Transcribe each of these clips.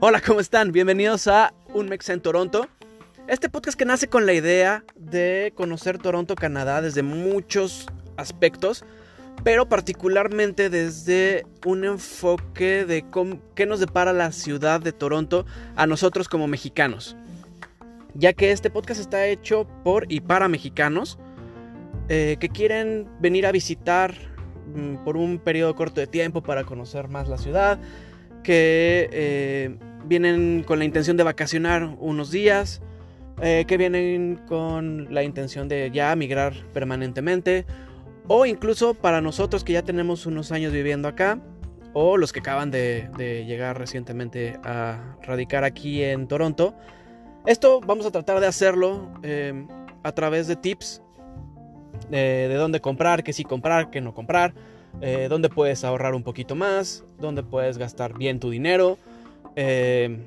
Hola, ¿cómo están? Bienvenidos a Un Mex en Toronto. Este podcast que nace con la idea de conocer Toronto, Canadá, desde muchos aspectos, pero particularmente desde un enfoque de qué nos depara la ciudad de Toronto a nosotros como mexicanos. Ya que este podcast está hecho por y para mexicanos eh, que quieren venir a visitar por un periodo corto de tiempo para conocer más la ciudad, que eh, vienen con la intención de vacacionar unos días, eh, que vienen con la intención de ya migrar permanentemente, o incluso para nosotros que ya tenemos unos años viviendo acá, o los que acaban de, llegar recientemente a radicar aquí en Toronto. Esto vamos a tratar de hacerlo em, a través de tips de dónde comprar, qué sí comprar, qué no comprar, eh, dónde puedes ahorrar un poquito más, dónde puedes gastar bien tu dinero. Eh,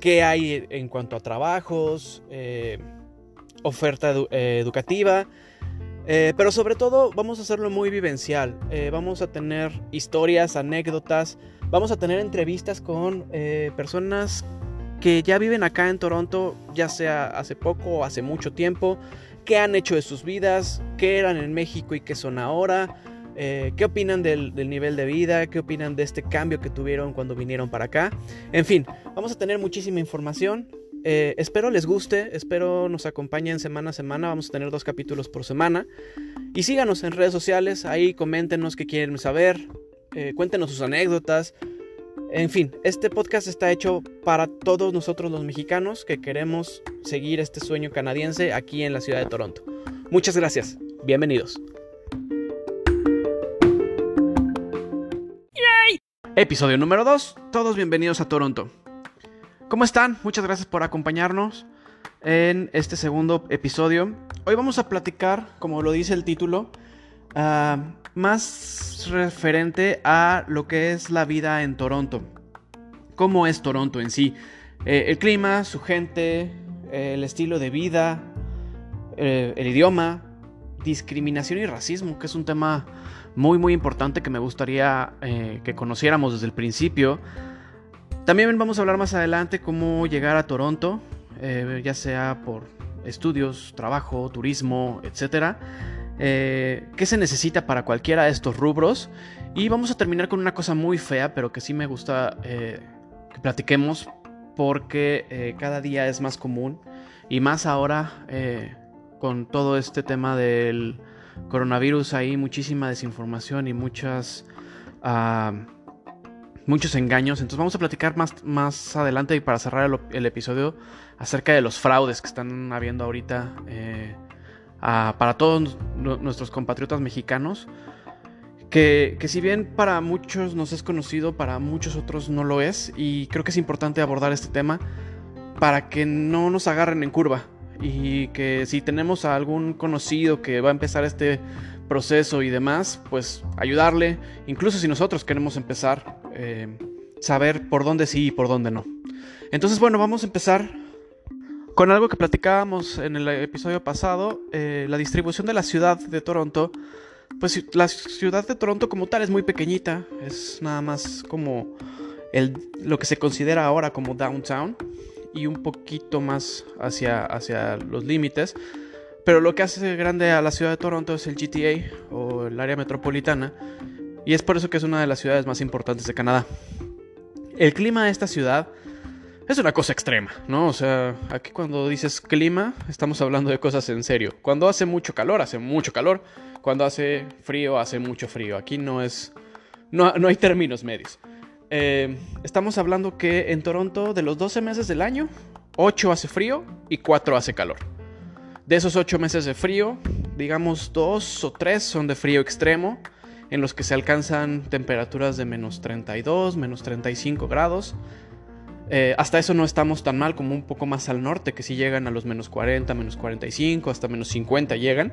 qué hay en cuanto a trabajos, eh, oferta eh, educativa, pero sobre todo vamos a hacerlo muy vivencial, vamos a tener historias, anécdotas, vamos a tener entrevistas con personas que ya viven acá en Toronto, ya sea hace poco o hace mucho tiempo, qué han hecho de sus vidas, qué eran en México y qué son ahora. Eh, qué opinan del, nivel de vida, qué opinan de este cambio que tuvieron cuando vinieron para acá. En fin, vamos a tener muchísima información. Eh, espero les guste, espero nos acompañen semana a semana, vamos a tener dos capítulos por semana. Y síganos en redes sociales, ahí coméntenos qué quieren saber, eh, cuéntenos sus anécdotas. En fin, este podcast está hecho para todos nosotros los mexicanos que queremos seguir este sueño canadiense aquí en la ciudad de Toronto. Muchas gracias, bienvenidos. Episodio número 2. Todos bienvenidos a Toronto. ¿Cómo están? Muchas gracias por acompañarnos en este segundo episodio. Hoy vamos a platicar, como lo dice el título, ah, más referente a lo que es la vida en Toronto. ¿Cómo es Toronto en sí? Eh, el clima, su gente, el estilo de vida, eh, el idioma, discriminación y racismo, que es un tema muy muy importante que me gustaría eh, que conociéramos desde el principio. También vamos a hablar más adelante cómo llegar a Toronto, eh, ya sea por estudios, trabajo, turismo, etc. Eh, ¿Qué se necesita para cualquiera de estos rubros? Y vamos a terminar con una cosa muy fea, pero que sí me gusta que platiquemos porque cada día es más común y más ahora con todo este tema del coronavirus hay muchísima desinformación y muchas... Ah, muchos engaños. Entonces vamos a platicar más, más adelante y para cerrar el, episodio acerca de los fraudes que están habiendo ahorita eh, para todos nuestros compatriotas mexicanos. Que, que, si bien para muchos nos es conocido, para muchos otros no lo es. Y creo que es importante abordar este tema para que no nos agarren en curva y que si tenemos a algún conocido que va a empezar este proceso y demás, pues ayudarle, incluso si nosotros queremos empezar, eh, saber por dónde sí y por dónde no. Entonces, bueno, vamos a empezar con algo que platicábamos en el episodio pasado, eh, la distribución de la ciudad de Toronto. Pues la ciudad de Toronto como tal es muy pequeñita, es nada más como el, lo que se considera ahora como downtown y un poquito más hacia, hacia los límites. Pero lo que hace grande a la ciudad de Toronto es el GTA o el área metropolitana. Y es por eso que es una de las ciudades más importantes de Canadá. El clima de esta ciudad es una cosa extrema, ¿no? O sea, aquí cuando dices clima, estamos hablando de cosas en serio. Cuando hace mucho calor, hace mucho calor. Cuando hace frío, hace mucho frío. Aquí no es. No, no hay términos medios. Eh, estamos hablando que en Toronto, de los 12 meses del año, 8 hace frío y 4 hace calor. De esos 8 meses de frío, digamos 2 o 3 son de frío extremo, en los que se alcanzan temperaturas de menos 32, menos 35 grados. Eh, hasta eso no estamos tan mal como un poco más al norte, que si llegan a los menos 40, menos 45, hasta menos 50 llegan.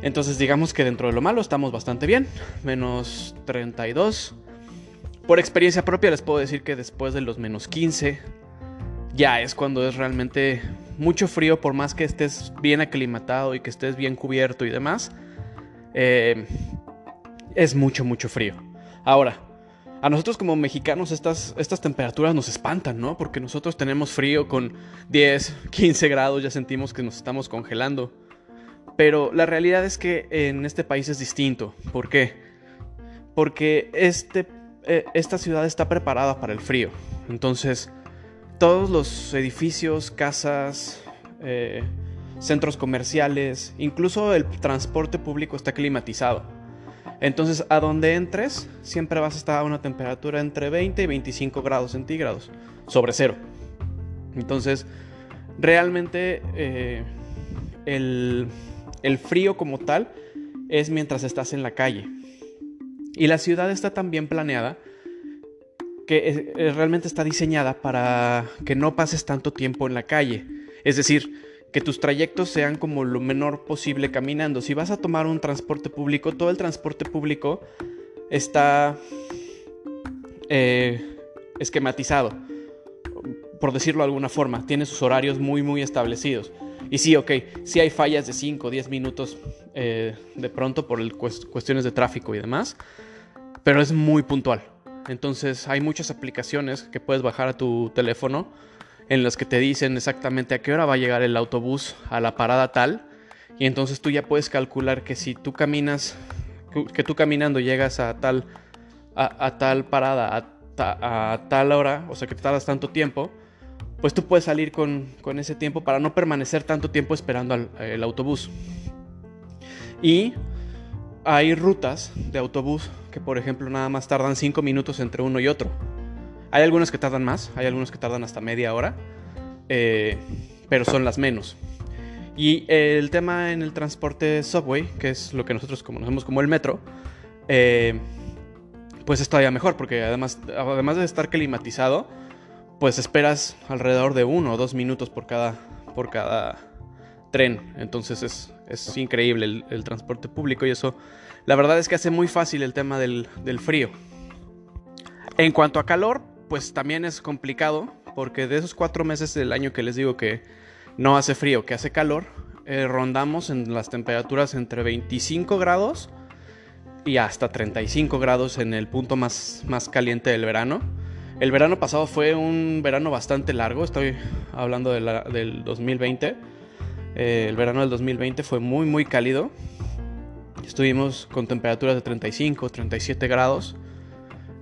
Entonces digamos que dentro de lo malo estamos bastante bien. Menos 32 por experiencia propia les puedo decir que después de los menos 15 ya es cuando es realmente mucho frío por más que estés bien aclimatado y que estés bien cubierto y demás. Eh, es mucho, mucho frío. Ahora, a nosotros como mexicanos estas, estas temperaturas nos espantan, ¿no? Porque nosotros tenemos frío con 10, 15 grados, ya sentimos que nos estamos congelando. Pero la realidad es que en este país es distinto. ¿Por qué? Porque este, eh, esta ciudad está preparada para el frío. Entonces, todos los edificios, casas, eh, centros comerciales, incluso el transporte público está climatizado. Entonces, a donde entres, siempre vas a estar a una temperatura entre 20 y 25 grados centígrados, sobre cero. Entonces, realmente eh, el, frío como tal es mientras estás en la calle. Y la ciudad está tan bien planeada que realmente está diseñada para que no pases tanto tiempo en la calle. Es decir, que tus trayectos sean como lo menor posible caminando. Si vas a tomar un transporte público, todo el transporte público está eh, esquematizado, por decirlo de alguna forma. Tiene sus horarios muy, muy establecidos. Y sí, ok, sí hay fallas de 5 o 10 minutos eh, de pronto por cuestiones de tráfico y demás, pero es muy puntual. Entonces hay muchas aplicaciones que puedes bajar a tu teléfono en los que te dicen exactamente a qué hora va a llegar el autobús a la parada tal. Y entonces tú ya puedes calcular que si tú caminas, que tú caminando llegas a tal, a, tal parada, a, tal hora, o sea que te tardas tanto tiempo, pues tú puedes salir con, ese tiempo para no permanecer tanto tiempo esperando al el autobús. Y hay rutas de autobús que, por ejemplo, nada más tardan 5 minutos entre uno y otro. Hay algunos que tardan más, hay algunos que tardan hasta media hora, eh, pero son las menos. Y el tema en el transporte subway, que es lo que nosotros conocemos como el metro, eh, pues es todavía mejor, porque además, además de estar climatizado, pues esperas alrededor de uno o dos minutos por cada, por cada tren. Entonces es, es increíble el, el, transporte público y eso, la verdad es que hace muy fácil el tema del, del frío. En cuanto a calor, pues también es complicado, porque de esos cuatro meses del año que les digo que no hace frío, que hace calor, eh, rondamos en las temperaturas entre 25 grados y hasta 35 grados en el punto más, más caliente del verano. El verano pasado fue un verano bastante largo, estoy hablando del 2020. Eh, el verano del 2020 fue muy muy cálido. Estuvimos con temperaturas de 35, 37 grados.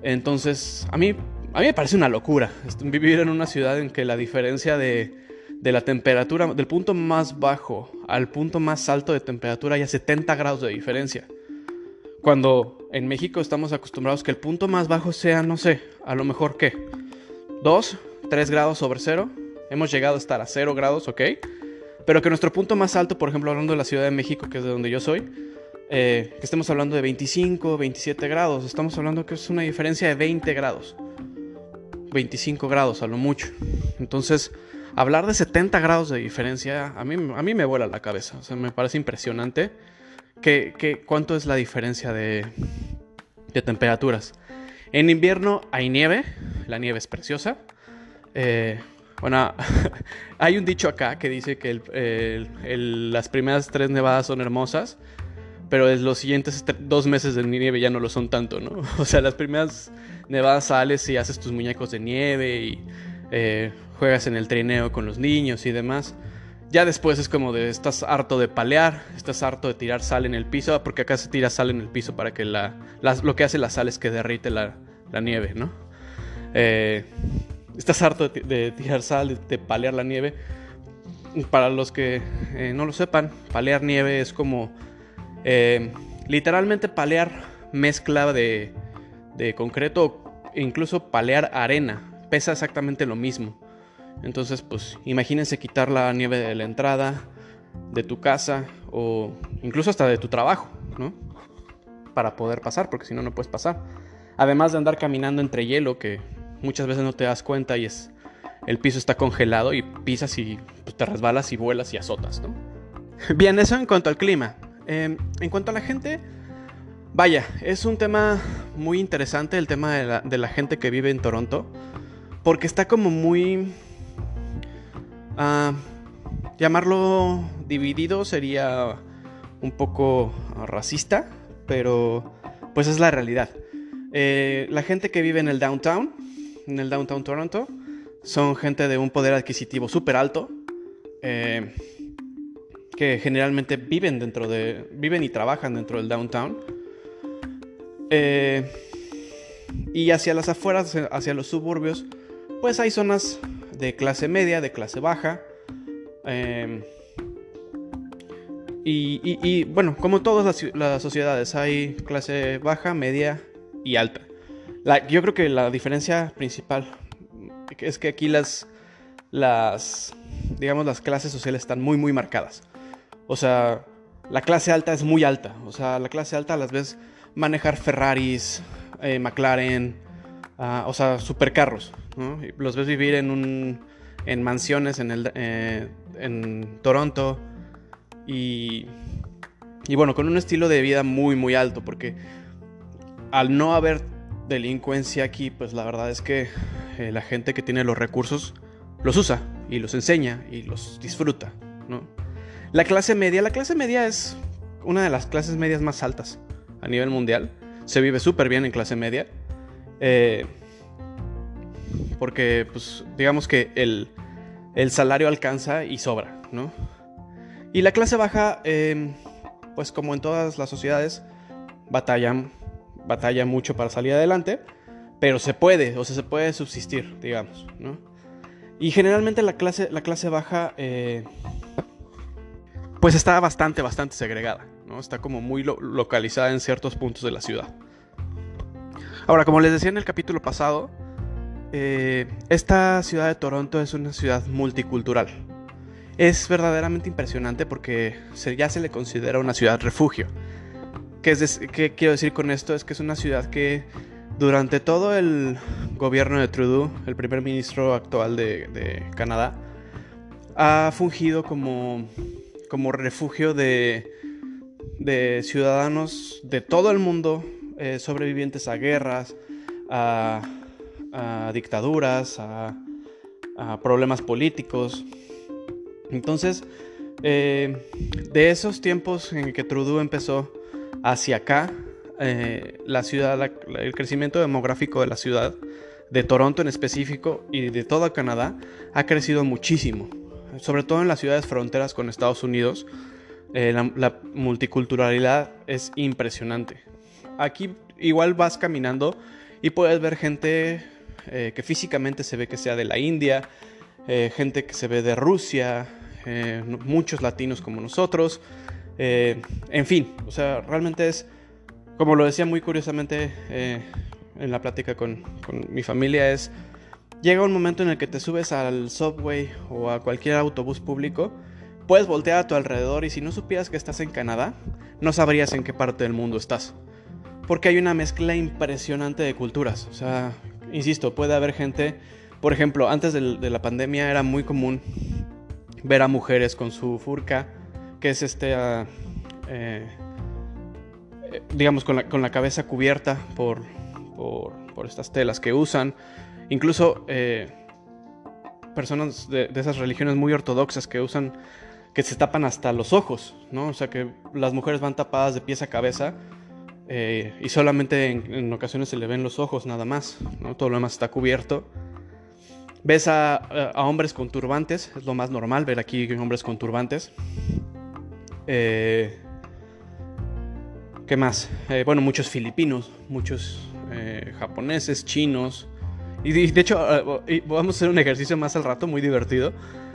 Entonces, a mí a mí me parece una locura vivir en una ciudad en que la diferencia de, la temperatura, del punto más bajo al punto más alto de temperatura, hay 70 grados de diferencia. Cuando en México estamos acostumbrados que el punto más bajo sea, no sé, a lo mejor qué, 2, 3 grados sobre cero. Hemos llegado a estar a 0 grados, ok. Pero que nuestro punto más alto, por ejemplo, hablando de la Ciudad de México, que es de donde yo soy, eh, que estemos hablando de 25, 27 grados. Estamos hablando que es una diferencia de 20 grados. 25 grados a lo mucho. Entonces, hablar de 70 grados de diferencia a mí, a mí me vuela la cabeza. O sea, me parece impresionante que, cuánto es la diferencia de, de, temperaturas. En invierno hay nieve, la nieve es preciosa. Eh, bueno, hay un dicho acá que dice que las primeras tres nevadas son hermosas, pero los siguientes dos meses de nieve ya no lo son tanto, ¿no? O sea, las primeras nevadas sales y haces tus muñecos de nieve y eh, juegas en el trineo con los niños y demás. Ya después es como de estás harto de palear, estás harto de tirar sal en el piso, porque acá se tira sal en el piso para que la, lo que hace la sal es que derrite la, nieve, ¿no? Eh, estás harto de, tirar sal, de, palear la nieve. Para los que eh, no lo sepan, palear nieve es como literalmente palear mezcla de, de concreto, incluso palear arena, pesa exactamente lo mismo. Entonces, pues imagínense quitar la nieve de la entrada, de tu casa o incluso hasta de tu trabajo, ¿no? Para poder pasar, porque si no, no puedes pasar. Además de andar caminando entre hielo, que muchas veces no te das cuenta y es el piso está congelado y pisas y pues, te resbalas y vuelas y azotas, ¿no? Bien, eso en cuanto al clima. Em, en cuanto a la gente, Vaya, es un tema muy interesante el tema de la, gente que vive en Toronto, porque está como muy... Uh, llamarlo dividido sería un poco racista, pero pues es la realidad. Eh, la gente que vive en el downtown, en el downtown Toronto, son gente de un poder adquisitivo súper alto, eh, que generalmente viven dentro de, viven y trabajan dentro del downtown. Eh, y hacia las afueras, hacia los suburbios, pues hay zonas de clase media, de clase baja. Em, y, bueno, como todas las, sociedades, hay clase baja, media y alta. yo creo que la diferencia principal es que aquí las, las, digamos, las clases sociales están muy, muy marcadas. O sea, la clase alta es muy alta. O sea, la clase alta las veces manejar Ferraris, eh, McLaren, ah, o sea, supercarros. Los ves vivir en, un, en mansiones en, el, eh, en Toronto y, y bueno, con un estilo de vida muy, muy alto, porque al no haber delincuencia aquí, pues la verdad es que eh, la gente que tiene los recursos los usa y los enseña y los disfruta, ¿no? La clase media, la clase media es una de las clases medias más altas a nivel mundial. Se vive súper bien en clase media. Eh, porque, pues, digamos que el, salario alcanza y sobra, ¿no? Y la clase baja, em, pues como en todas las sociedades, batallan, batalla mucho para salir adelante, pero se puede, o sea, se puede subsistir, digamos, ¿no? Y generalmente la clase, la clase baja, eh, pues está bastante, bastante segregada, ¿no? Está como muy localizada en ciertos puntos de la ciudad. Ahora, como les decía en el capítulo pasado, eh, esta ciudad de Toronto es una ciudad multicultural. Es verdaderamente impresionante porque ya se le considera una ciudad refugio. ¿Qué, es ¿Qué quiero decir con esto? Es que es una ciudad que durante todo el gobierno de Trudeau, el primer ministro actual de, Canadá, ha fungido como, como refugio de, ciudadanos de todo el mundo, eh, sobrevivientes a guerras, a a dictaduras, a, problemas políticos. Entonces, eh, de esos tiempos en que Trudeau empezó hacia acá, eh, la ciudad, el crecimiento demográfico de la ciudad, de Toronto en específico y de toda Canadá, ha crecido muchísimo. Sobre todo en las ciudades fronteras con Estados Unidos, eh, la multiculturalidad es impresionante. Aquí igual vas caminando y puedes ver gente eh, que físicamente se ve que sea de la India, eh, gente que se ve de Rusia, muchos latinos como nosotros, en fin, o sea, realmente es, como lo decía muy curiosamente en la plática con, con mi familia, es, llega un momento en el que te subes al subway o a cualquier autobús público, puedes voltear a tu alrededor y si no supieras que estás en Canadá, no sabrías en qué parte del mundo estás. Porque hay una mezcla impresionante de culturas. O sea, insisto, puede haber gente, por ejemplo, antes de, la pandemia era muy común ver a mujeres con su furca, que es este, ah, eh, digamos, con la, cabeza cubierta por, por, estas telas que usan. Incluso eh, personas de, esas religiones muy ortodoxas que usan, que se tapan hasta los ojos, ¿no? O sea, que las mujeres van tapadas de pies a cabeza eh, y solamente en, ocasiones se le ven los ojos nada más, ¿no? todo lo demás está cubierto. Ves a, hombres con turbantes, es lo más normal ver aquí hombres con turbantes. Eh, ¿Qué más? Bueno, muchos filipinos, muchos japoneses, chinos. Y de hecho, vamos a hacer un ejercicio más al rato, muy divertido,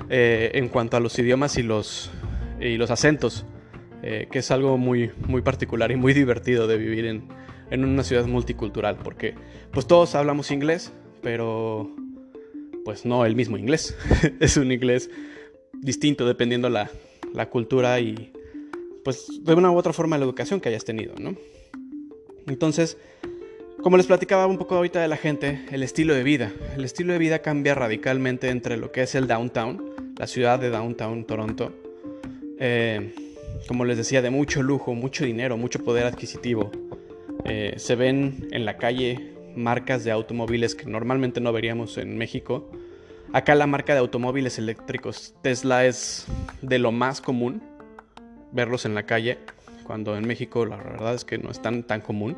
en cuanto a los idiomas y los, y los acentos. Eh, que es algo muy, muy particular y muy divertido de vivir en, en una ciudad multicultural, porque pues todos hablamos inglés, pero pues no el mismo inglés, es un inglés distinto dependiendo la, la cultura y pues de una u otra forma la educación que hayas tenido, ¿no? Entonces, como les platicaba un poco ahorita de la gente, el estilo de vida. El estilo de vida cambia radicalmente entre lo que es el downtown, la ciudad de downtown Toronto, eh, como les decía, de mucho lujo, mucho dinero, mucho poder adquisitivo. Eh, se ven en la calle marcas de automóviles que normalmente no veríamos en México. Acá la marca de automóviles eléctricos Tesla es de lo más común verlos en la calle, cuando en México la verdad es que no es tan, tan común.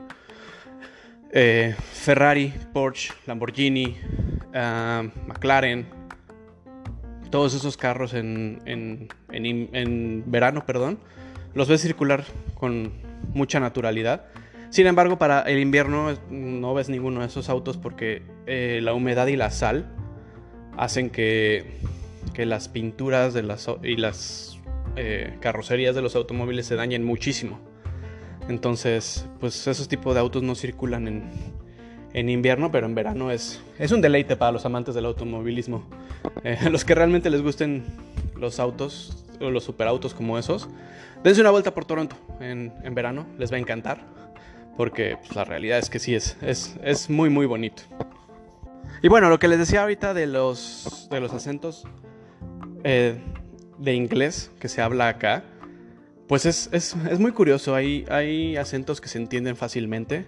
Eh, Ferrari, Porsche, Lamborghini, ah, McLaren, todos esos carros en, en, verano, perdón, los ves circular con mucha naturalidad. Sin embargo, para el invierno no ves ninguno de esos autos porque eh, la humedad y la sal hacen que, que las pinturas de las, y las eh, carrocerías de los automóviles se dañen muchísimo. Entonces, pues esos tipos de autos no circulan en, en invierno, pero en verano es, es un deleite para los amantes del automovilismo. Eh, los que realmente les gusten los autos o los superautos como esos, dense una vuelta por Toronto en, en verano, les va a encantar, porque pues, la realidad es que sí, es, es, es, muy, muy bonito. Y bueno, lo que les decía ahorita de los, de los acentos eh, de inglés que se habla acá, pues es, es, es muy curioso, hay, hay acentos que se entienden fácilmente,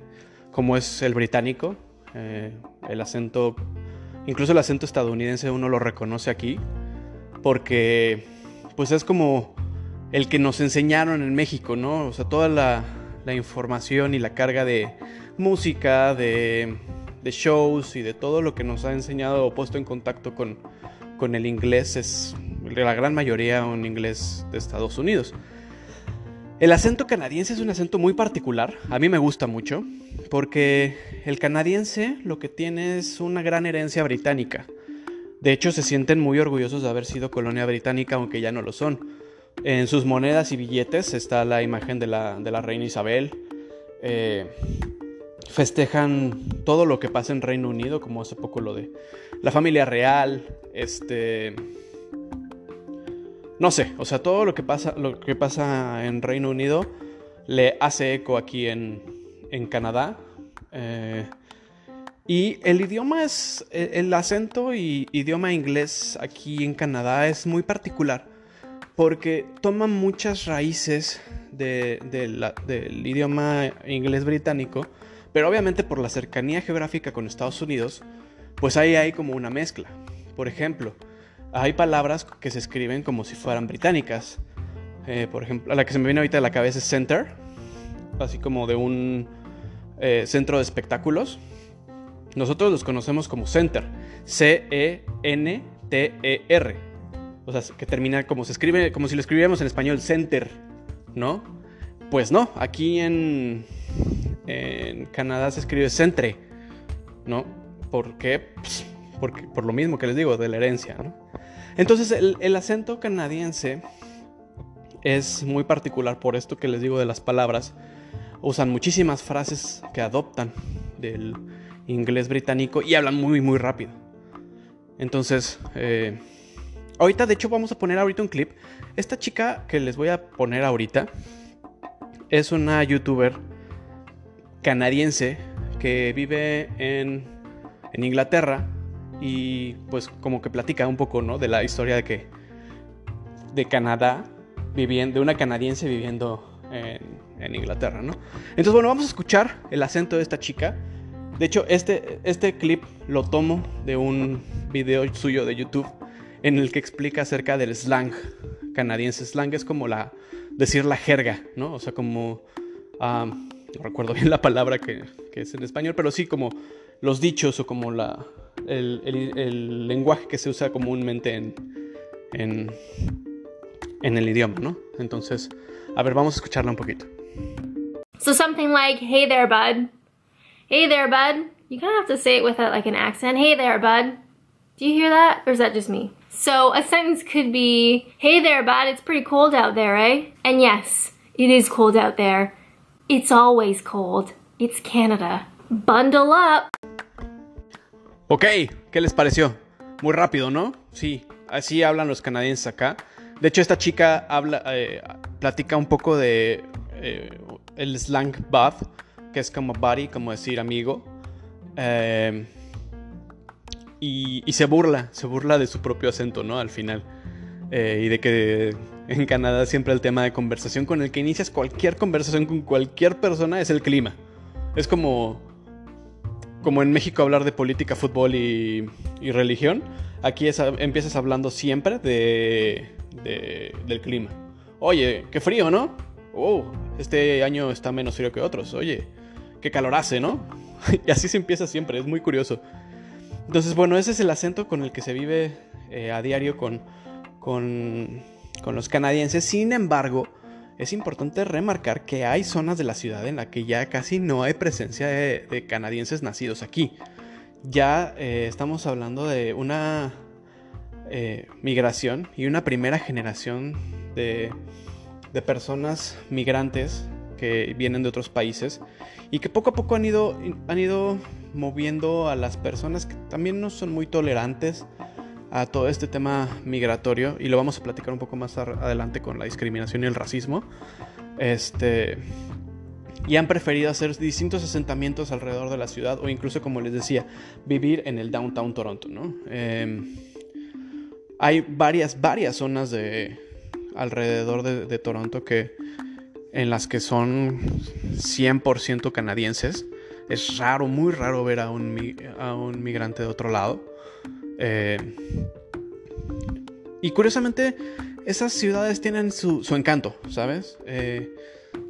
como es el británico, eh, el acento, incluso el acento estadounidense uno lo reconoce aquí, porque pues es como el que nos enseñaron en México, ¿no? O sea, toda la, la información y la carga de música, de, de, shows y de todo lo que nos ha enseñado o puesto en contacto con, con el inglés es la gran mayoría un inglés de Estados Unidos. El acento canadiense es un acento muy particular, a mí me gusta mucho, porque el canadiense lo que tiene es una gran herencia británica. De hecho, se sienten muy orgullosos de haber sido colonia británica, aunque ya no lo son. En sus monedas y billetes está la imagen de la, reina Isabel. Eh, festejan todo lo que pasa en Reino Unido, como hace poco lo de la familia real, este no sé, o sea, todo lo que pasa, lo que pasa en Reino Unido le hace eco aquí en, Canadá. Eh, y el idioma es, e, el acento y idioma inglés aquí en Canadá es muy particular porque toma muchas raíces del idioma inglés británico, pero obviamente por la cercanía geográfica con Estados Unidos, pues ahí hay como una mezcla. Por ejemplo, hay palabras que se escriben como si fueran británicas. Eh, por ejemplo, la que se me viene ahorita a la cabeza es center, así como de un eh, centro de espectáculos. Nosotros los conocemos como center, C-E-N-T-E-R. O sea, que termina como se escribe, como si lo escribiéramos en español, center, ¿no? Pues no, aquí en, en Canadá se escribe centre, ¿no? ¿Por qué? Pues, por lo mismo que les digo, de la herencia. Entonces el, acento canadiense es muy particular por esto que les digo de las palabras. Usan muchísimas frases que adoptan del inglés británico y hablan muy muy rápido. Entonces, eh, ahorita de hecho vamos a poner ahorita un clip. Esta chica que les voy a poner ahorita es una youtuber canadiense que vive en, en Inglaterra y pues como que platica un poco, ¿no? De la historia de que de Canadá, viviendo, de una canadiense viviendo en, Inglaterra, ¿no? Entonces, bueno, vamos a escuchar el acento de esta chica. De hecho, este, este clip lo tomo de un video suyo de YouTube en el que explica acerca del slang canadiense. Slang es como la, decir la jerga, ¿no? O sea, como, no recuerdo bien la palabra que, que es en español, pero sí como los dichos o como la, el, el, el lenguaje que se usa comúnmente en, en, en el idioma, ¿no? Entonces, a ver, vamos a escucharla un poquito. So something like, hey there, bud. Hey there, bud. You kind of have to say it with a, like an accent. Hey there, bud. Do you hear that? Or is that just me? So a sentence could be, hey there, bud. It's pretty cold out there, eh? And yes, it is cold out there. It's always cold. It's Canada. Bundle up. Ok, ¿qué les pareció? Muy rápido, ¿no? Sí, así hablan los canadienses acá. De hecho, esta chica habla, eh, platica un poco de eh, el slang bath, que es como buddy, como decir amigo. Eh, y, y, se burla, se burla de su propio acento, ¿no? Al final. y de que en Canadá siempre el tema de conversación con el que inicias cualquier conversación con cualquier persona es el clima. Es como como en México hablar de política, fútbol y, religión, aquí empiezas hablando siempre de, del clima. Oye, qué frío, ¿no? Oh, este año está menos frío que otros. Oye, qué calor hace, ¿no? y así se empieza siempre, es muy curioso. Entonces, bueno, ese es el acento con el que se vive eh, a diario con, con los canadienses. Sin embargo, es importante remarcar que hay zonas de la ciudad en la que ya casi no hay presencia de, canadienses nacidos aquí. Ya eh, estamos hablando de una eh, migración y una primera generación de, de, personas migrantes que vienen de otros países y que poco a poco han ido, han ido moviendo a las personas que también no son muy tolerantes a todo este tema migratorio y lo vamos a platicar un poco más adelante con la discriminación y el racismo. Este y han preferido hacer distintos asentamientos alrededor de la ciudad o incluso, como les decía, vivir en el downtown Toronto, ¿no? Em, hay varias, varias zonas de alrededor de, Toronto que en las que son 100% canadienses. Es raro, muy raro ver a un, a un migrante de otro lado. Eh, y curiosamente, esas ciudades tienen su, encanto, ¿sabes? Eh,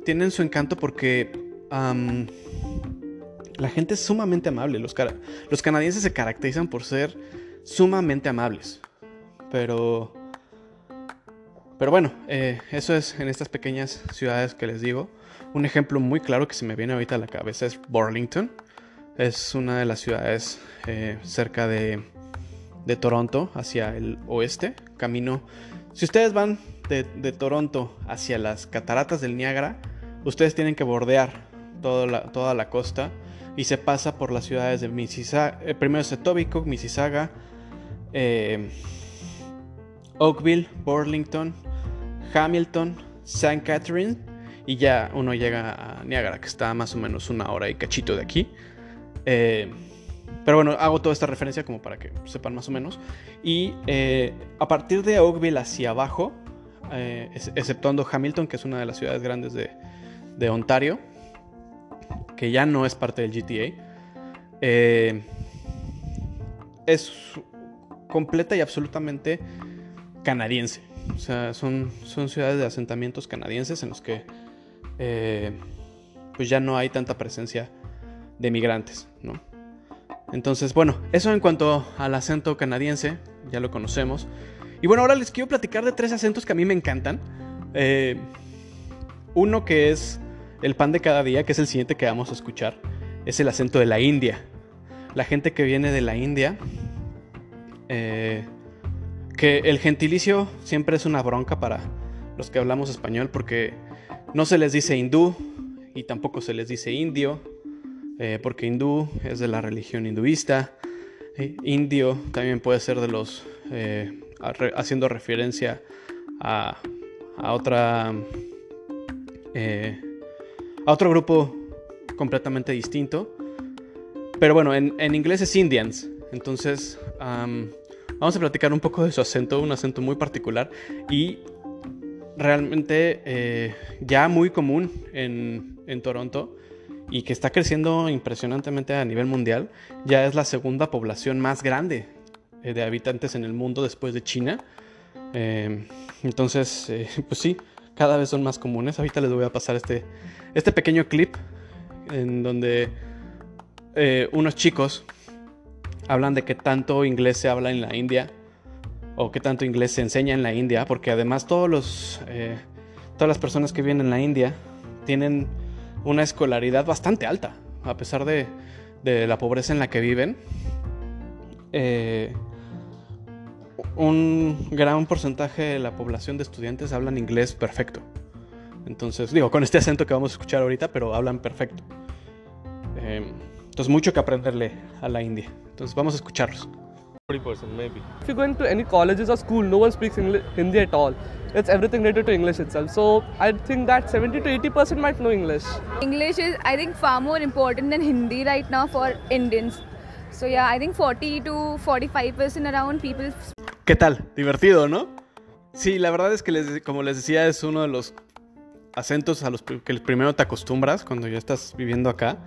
tienen su encanto porque la gente es sumamente amable. Los, canadienses se caracterizan por ser sumamente amables. Pero... Pero bueno, eh, eso es en estas pequeñas ciudades que les digo. Un ejemplo muy claro que se me viene ahorita a la cabeza es Burlington. Es una de las ciudades cerca de de Toronto hacia el oeste, camino... Si ustedes van de, Toronto hacia las cataratas del Niágara, ustedes tienen que bordear toda la, toda la costa y se pasa por las ciudades de Mississauga, eh, primero es Etobicoke, Mississauga, eh, Oakville, Burlington, Hamilton, St. Catherine y ya uno llega a Niágara, que está más o menos una hora y cachito de aquí. Eh, pero bueno, hago toda esta referencia como para que sepan más o menos. Y eh, a partir de Oakville hacia abajo, eh, exceptuando Hamilton, que es una de las ciudades grandes de, Ontario, que ya no es parte del GTA, eh, es completa y absolutamente canadiense. O sea, son, son ciudades de asentamientos canadienses en los que pues ya no hay tanta presencia de migrantes, ¿no? Entonces, bueno, eso en cuanto al acento canadiense, ya lo conocemos. Y bueno, ahora les quiero platicar de tres acentos que a mí me encantan. Eh, uno que es el pan de cada día, que es el siguiente que vamos a escuchar, es el acento de la India. La gente que viene de la India, eh, que el gentilicio siempre es una bronca para los que hablamos español porque no se les dice hindú y tampoco se les dice indio eh, porque hindú es de la religión hinduista, eh, indio también puede ser de los, eh, haciendo referencia a, otra, a otro grupo completamente distinto. Pero bueno, en, inglés es Indians, entonces vamos a platicar un poco de su acento, un acento muy particular y realmente ya muy común en, en Toronto y que está creciendo impresionantemente a nivel mundial. Ya es la segunda población más grande eh, de habitantes en el mundo después de China. Eh, entonces, eh, pues sí, cada vez son más comunes. Ahorita les voy a pasar este, este pequeño clip en donde unos chicos hablan de que tanto inglés se habla en la India o que tanto inglés se enseña en la India, porque además todos los, todas las personas que viven en la India tienen una escolaridad bastante alta, a pesar de, la pobreza en la que viven. Eh, un gran porcentaje de la población de estudiantes hablan inglés perfecto. Entonces, digo, con este acento que vamos a escuchar ahorita, pero hablan perfecto. Eh, entonces, mucho que aprenderle a la India. Entonces, vamos a escucharlos. 40% maybe. If you go into any colleges or school, no one speaks English, Hindi at all. It's everything related to English itself. So I think that 70 to 80% might know English. English is, I think, far more important than Hindi right now for Indians. So yeah, I think 40 to 45% around people. ¿Qué tal? Divertido, ¿no? Sí, la verdad es que, les, como les decía, es uno de los acentos a los que primero te acostumbras cuando ya estás viviendo acá.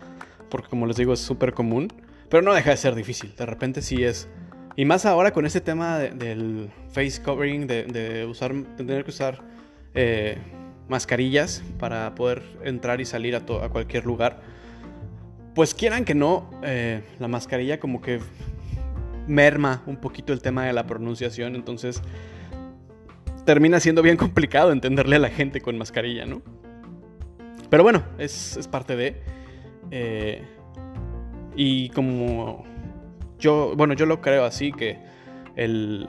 Porque como les digo, es súper común. Pero no deja de ser difícil. De repente sí es y más ahora con este tema del face covering, de, tener que usar eh, mascarillas para poder entrar y salir a, a cualquier lugar, pues quieran que no, eh, la mascarilla como que merma un poquito el tema de la pronunciación, entonces termina siendo bien complicado entenderle a la gente con mascarilla, ¿no? Pero bueno, es, parte de... Eh, y como yo, bueno, yo lo creo así, que el,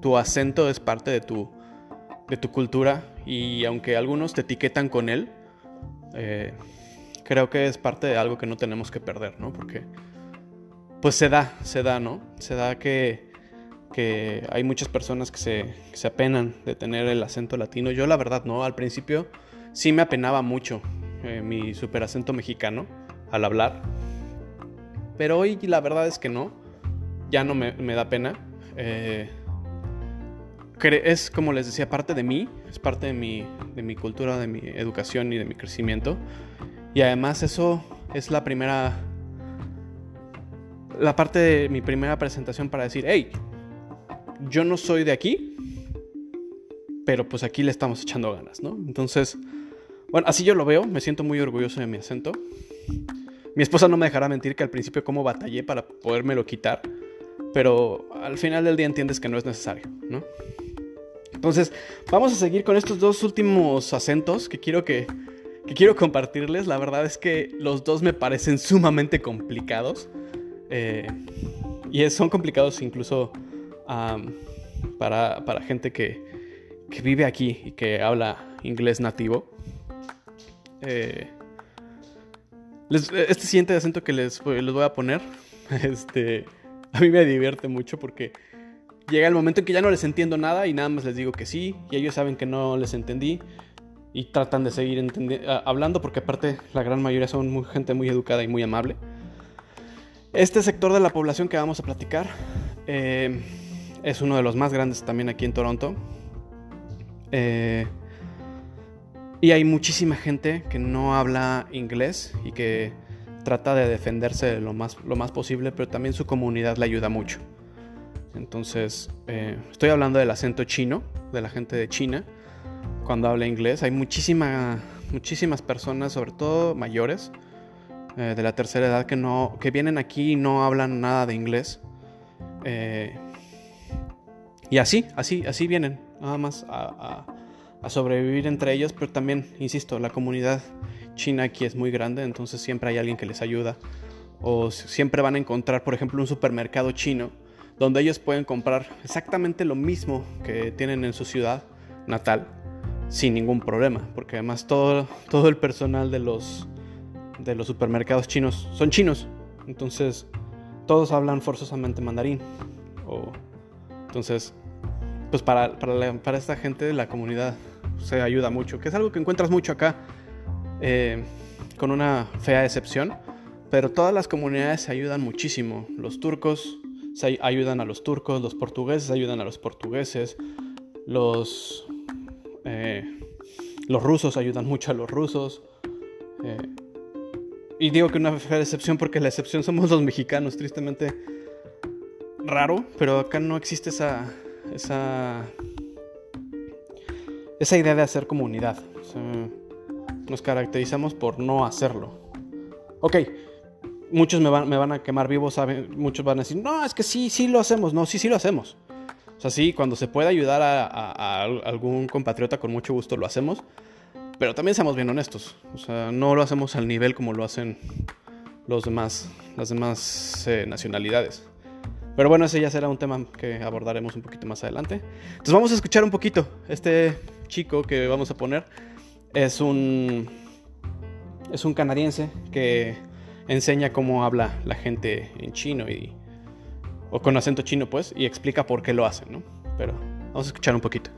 tu acento es parte de tu, de tu cultura y aunque algunos te etiquetan con él, eh, creo que es parte de algo que no tenemos que perder, ¿no? Porque pues se da, se da, ¿no? Se da que, que hay muchas personas que se, se apenan de tener el acento latino. Yo la verdad, ¿no? Al principio sí me apenaba mucho eh, mi super acento mexicano al hablar. Pero hoy la verdad es que no. Ya no me, da pena. Eh, es como les decía, parte de mí. Es parte de mi, de mi cultura, de mi educación y de mi crecimiento. Y además eso es la primera... La parte de mi primera presentación para decir, hey, yo no soy de aquí, pero pues aquí le estamos echando ganas, ¿no? Entonces, bueno, así yo lo veo, me siento muy orgulloso de mi acento. Mi esposa no me dejará mentir que al principio como batallé para podérmelo quitar, pero al final del día entiendes que no es necesario, ¿no? Entonces, vamos a seguir con estos dos últimos acentos que quiero que, quiero compartirles. La verdad es que los dos me parecen sumamente complicados. Eh, y son complicados incluso para, para, gente que, que vive aquí y que habla inglés nativo. Eh, este siguiente acento que les, les, voy a poner, este, a mí me divierte mucho porque llega el momento en que ya no les entiendo nada y nada más les digo que sí, y ellos saben que no les entendí y tratan de seguir hablando porque aparte la gran mayoría son muy, gente muy educada y muy amable. Este sector de la población que vamos a platicar eh, es uno de los más grandes también aquí en Toronto. Eh, y hay muchísima gente que no habla inglés y que trata de defenderse lo más, lo más posible, pero también su comunidad le ayuda mucho. Entonces, eh, estoy hablando del acento chino, de la gente de China, cuando habla inglés. Hay muchísima, muchísimas personas, sobre todo mayores, eh, de la tercera edad, que, no, que vienen aquí y no hablan nada de inglés. Eh, y así, así, así vienen, nada más a a sobrevivir entre ellos, pero también, insisto, la comunidad china aquí es muy grande, entonces siempre hay alguien que les ayuda. O siempre van a encontrar, por ejemplo, un supermercado chino donde ellos pueden comprar exactamente lo mismo que tienen en su ciudad natal sin ningún problema, porque además todo, todo el personal de los, de los supermercados chinos son chinos, entonces todos hablan forzosamente mandarín. O, entonces, pues para, para, para esta gente de la comunidad se ayuda mucho, que es algo que encuentras mucho acá, eh, con una fea excepción, pero todas las comunidades se ayudan muchísimo. Los turcos se ayudan a los turcos, los portugueses ayudan a los portugueses, los, eh, los rusos ayudan mucho a los rusos. Eh, y digo que una fea excepción porque la excepción somos los mexicanos, tristemente raro, pero acá no existe esa, esa esa idea de hacer comunidad. nos caracterizamos por no hacerlo. Ok, muchos me van, a quemar vivos, ¿saben? muchos van a decir, no, es que sí, sí lo hacemos, no, sí, sí lo hacemos. O sea, sí, cuando se puede ayudar a, algún compatriota, con mucho gusto lo hacemos. Pero también seamos bien honestos. O sea, no lo hacemos al nivel como lo hacen los demás, las demás eh, nacionalidades. Pero bueno, ese ya será un tema que abordaremos un poquito más adelante. Entonces vamos a escuchar un poquito. Este chico que vamos a poner es un es un canadiense que enseña cómo habla la gente en chino y o con acento chino pues y explica por qué lo hacen, ¿no? Pero vamos a escuchar un poquito.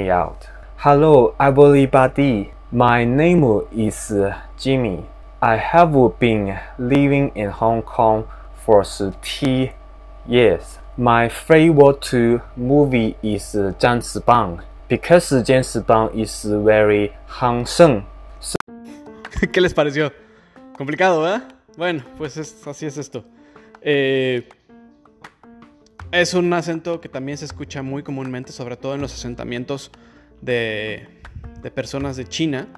Out. Hello everybody. My name is Jimmy. I have been living in Hong Kong for 30 Yes, my favorite movie is James Bond because James Bond is very handsome. So ¿Qué les pareció? Complicado, ¿verdad? Bueno, pues así es esto. Eh, es un acento que también se escucha muy comúnmente, sobre todo en los asentamientos de personas de China,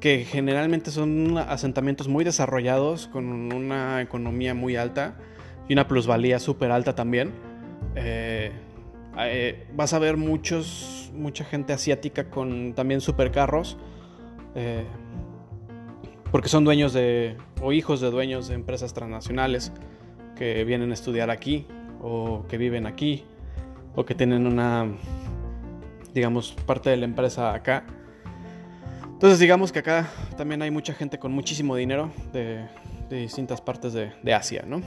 que generalmente son asentamientos muy desarrollados, con una economía muy alta y una plusvalía súper alta también. Eh, eh, vas a ver muchos, mucha gente asiática con también supercarros. Eh, porque son dueños de, o hijos de dueños de empresas transnacionales que vienen a estudiar aquí, o que viven aquí, o que tienen una, digamos, parte de la empresa acá. Entonces digamos que acá también hay mucha gente con muchísimo dinero de, distintas partes de, Asia, ¿no?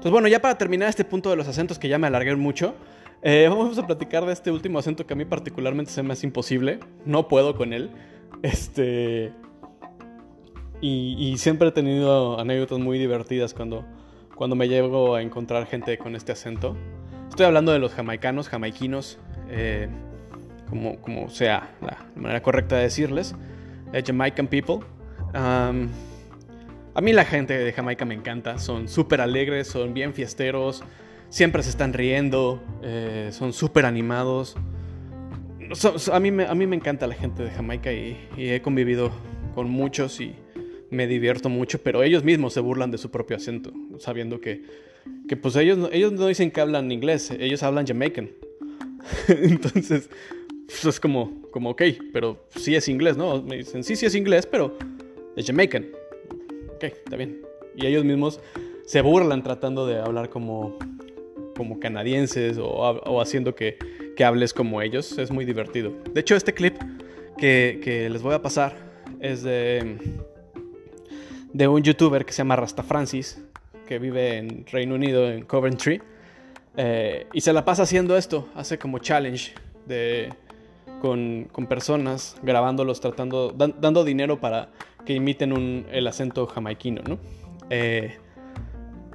Entonces bueno, ya para terminar este punto de los acentos que ya me alargué mucho, eh, vamos a platicar de este último acento que a mí particularmente se me hace imposible, no puedo con él. Este... Y, siempre he tenido anécdotas muy divertidas cuando, cuando me llego a encontrar gente con este acento. Estoy hablando de los jamaicanos, jamaiquinos. Eh, como, sea la manera correcta de decirles, eh, Jamaican people. A mí la gente de Jamaica me encanta, son súper alegres, son bien fiesteros, siempre se están riendo, eh, son súper animados. a, mí me, a mí me encanta la gente de Jamaica y, he convivido con muchos y me divierto mucho, pero ellos mismos se burlan de su propio acento, sabiendo que, que pues ellos, ellos no dicen que hablan inglés, ellos hablan Jamaican. Entonces, pues es como, como, ok, pero sí es inglés, ¿no? Me dicen, sí, sí es inglés, pero es Jamaican. Ok, está bien. Y ellos mismos se burlan tratando de hablar como, como canadienses o, haciendo que, que, hables como ellos. Es muy divertido. De hecho, este clip que, que, les voy a pasar es de, de un youtuber que se llama Rasta Francis, que vive en Reino Unido, en Coventry. Eh, y se la pasa haciendo esto, hace como challenge de con, personas, grabándolos, tratando, dando dinero para que imiten el acento jamaiquino, ¿no? Eh,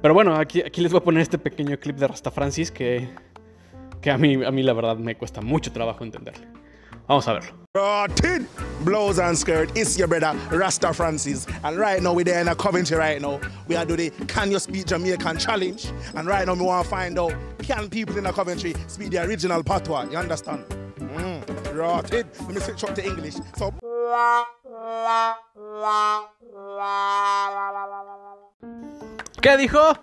pero bueno, aquí, aquí les voy a poner este pequeño clip de Rasta Francis que, que a, mí, a mí la verdad me cuesta mucho trabajo entenderle. Vamos a verlo. Blows and skirt, it's your brother Rasta Francis. And right now we're there in a Coventry right now. We are doing the Can You Speak Jamaican Challenge. And right now we want to find out can people in a Coventry speak the original patois. You understand? rotted. Let me switch up to English. So. ¿Qué dijo?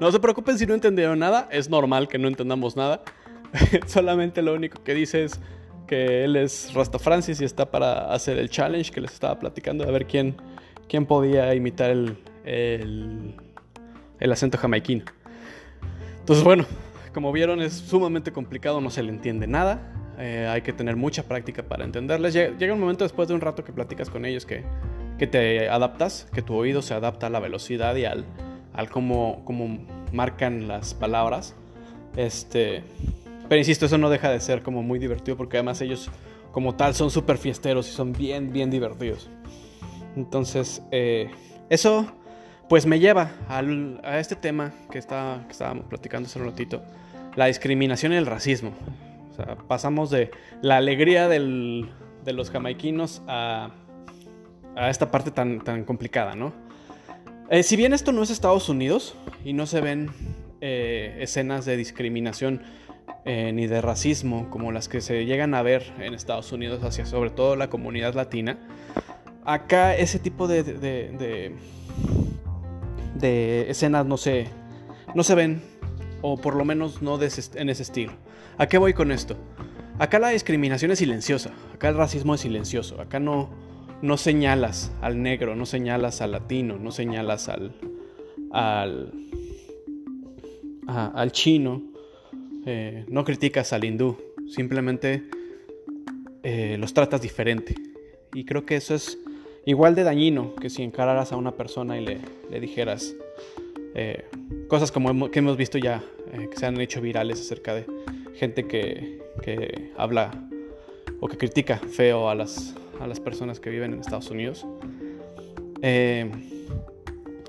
no se preocupen si no entendieron nada. Es normal que no entendamos nada. Solamente lo único que dice es que él es Rasta Francis y está para hacer el challenge que les estaba platicando. A ver quién, quién podía imitar el, el, el acento jamaiquino. Entonces, bueno, como vieron es sumamente complicado, no se le entiende nada. Eh, hay que tener mucha práctica para entenderles. Llega un momento después de un rato que platicas con ellos que, que te adaptas, que tu oído se adapta a la velocidad y al, al cómo, cómo marcan las palabras. Este, pero insisto, eso no deja de ser como muy divertido porque además ellos como tal son súper fiesteros y son bien, bien divertidos. Entonces, eh, eso pues me lleva a este tema que, está, que estábamos platicando hace un ratito la discriminación y el racismo. O sea, pasamos de la alegría de los jamaiquinos a, esta parte tan, complicada, ¿no? Eh, si bien esto no es Estados Unidos y no se ven eh, escenas de discriminación eh, ni de racismo como las que se llegan a ver en Estados Unidos hacia sobre todo la comunidad latina, acá ese tipo de, de, de escenas no se, no se ven o por lo menos no en ese estilo. ¿A qué voy con esto? Acá la discriminación es silenciosa, acá el racismo es silencioso, acá no, no señalas al negro, no señalas al latino, no señalas al, al, al chino, eh, no criticas al hindú, simplemente eh, los tratas diferente. Y creo que eso es igual de dañino que si encararas a una persona y le, le dijeras eh, cosas como que hemos visto ya que se han hecho virales acerca de gente que, que, habla o que critica feo a las, a las personas que viven en Estados Unidos. Eh,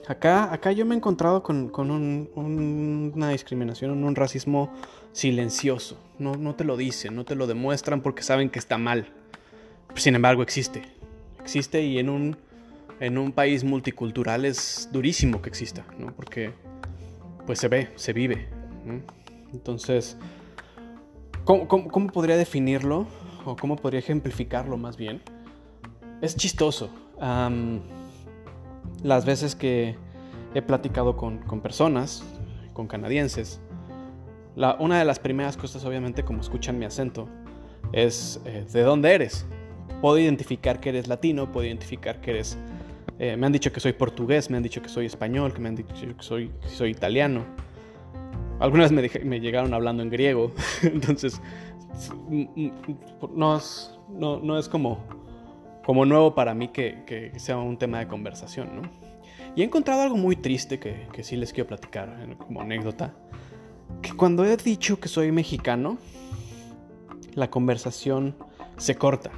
acá, acá yo me he encontrado con, con una discriminación, un racismo silencioso. No, no te lo dicen, no te lo demuestran porque saben que está mal. Sin embargo, existe. Existe y en un, en un país multicultural es durísimo que exista, ¿no? Porque pues se ve, se vive. Entonces, ¿cómo, podría definirlo? ¿O cómo podría ejemplificarlo más bien? es chistoso. Am, las veces que he platicado con, con personas, con canadienses, la- una de las primeras cosas, obviamente, como escuchan mi acento, es eh, de dónde eres. Puedo identificar que eres latino, puedo identificar que eres... eh, me han dicho que soy portugués, me han dicho que soy español, que me han dicho que soy, que soy italiano. Algunas me, me llegaron hablando en griego, entonces no es, no, no es como, como nuevo para mí que, que sea un tema de conversación, ¿no? Y he encontrado algo muy triste que, que sí les quiero platicar eh, como anécdota. Que cuando he dicho que soy mexicano, la conversación se corta.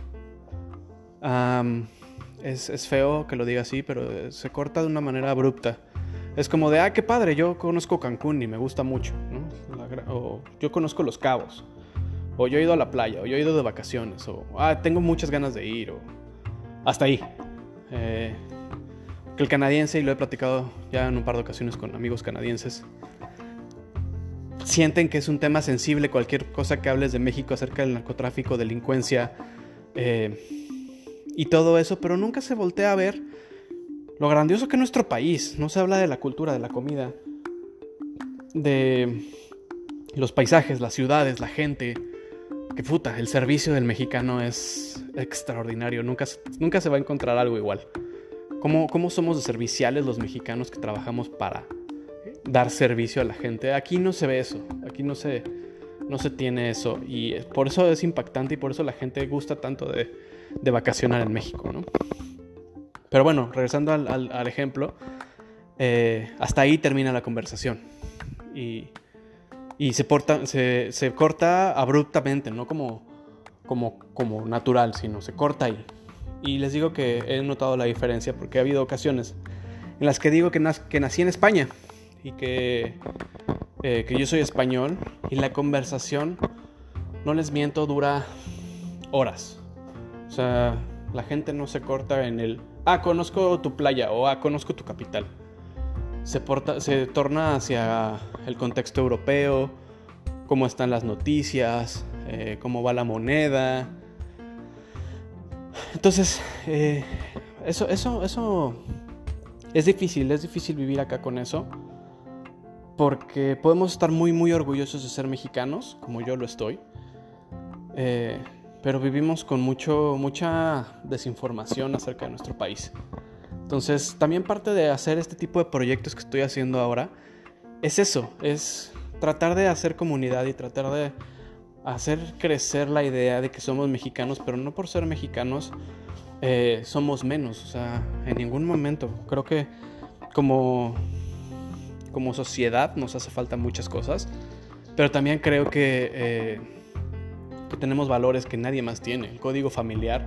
Am, es, es feo que lo diga así, pero se corta de una manera abrupta. Es como de, ah, qué padre, yo conozco Cancún y me gusta mucho, ¿no? O yo conozco Los Cabos, o yo he ido a la playa, o yo he ido de vacaciones, o ah, tengo muchas ganas de ir, o hasta ahí. Eh, que el canadiense, y lo he platicado ya en un par de ocasiones con amigos canadienses, sienten que es un tema sensible cualquier cosa que hables de México acerca del narcotráfico, delincuencia eh, y todo eso, pero nunca se voltea a ver lo grandioso que es nuestro país. No se habla de la cultura, de la comida, de los paisajes, las ciudades, la gente. Que puta, el servicio del mexicano es extraordinario. Nunca, nunca se va a encontrar algo igual. ¿Cómo, ¿Cómo somos serviciales los mexicanos que trabajamos para dar servicio a la gente? Aquí no se ve eso. Aquí no se, no se tiene eso. Y por eso es impactante y por eso la gente gusta tanto de, de vacacionar en México, ¿no? Pero bueno, regresando al, al- ejemplo, eh, hasta ahí termina la conversación. Y, y se, porta- se, se corta abruptamente, no como, como, como natural, sino se corta ahí. Y les digo que he notado la diferencia porque ha habido ocasiones en las que digo que, nas- que nací en España y que, eh, que yo soy español y la conversación, no les miento, dura horas. O sea, la gente no se corta en el, ah, conozco tu playa o ah, conozco tu capital. Se, torna hacia el contexto europeo, cómo están las noticias, eh, cómo va la moneda. Entonces, eh, eso, eso, eso es difícil, es difícil vivir acá con eso. Porque podemos estar muy, muy orgullosos de ser mexicanos, como yo lo estoy. Eh, pero vivimos con mucho, mucha desinformación acerca de nuestro país. Entonces, también parte de hacer este tipo de proyectos que estoy haciendo ahora es eso, es tratar de hacer comunidad y tratar de hacer crecer la idea de que somos mexicanos, pero no por ser mexicanos eh, somos menos, o sea, en ningún momento. Creo que como, como sociedad nos hace falta muchas cosas, pero también creo que, eh, tenemos valores que nadie más tiene. El código familiar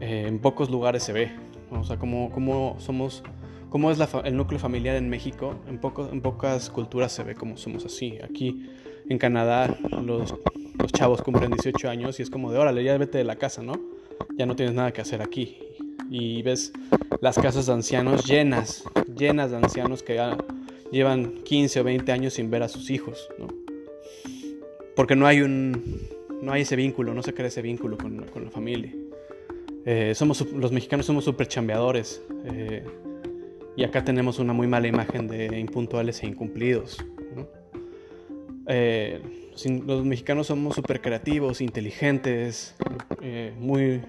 eh, en pocos lugares se ve, o sea, como, como somos... Cómo es el núcleo familiar en México, en, poco- en pocas culturas se ve como somos así. Aquí en Canadá los, los chavos cumplen 18 años y es como de, órale, ya vete de la casa, ¿no? Ya no tienes nada que hacer aquí. Y ves las casas de ancianos llenas, llenas de ancianos que ya llevan 15 o 20 años sin ver a sus hijos, ¿no? Porque no hay un, no hay ese vínculo, no se crea ese vínculo con, con la familia. Eh, somos, los mexicanos somos súper chambeadores. eh, y acá tenemos una muy mala imagen de impuntuales e incumplidos. Eh, los mexicanos somos súper creativos, inteligentes, muy,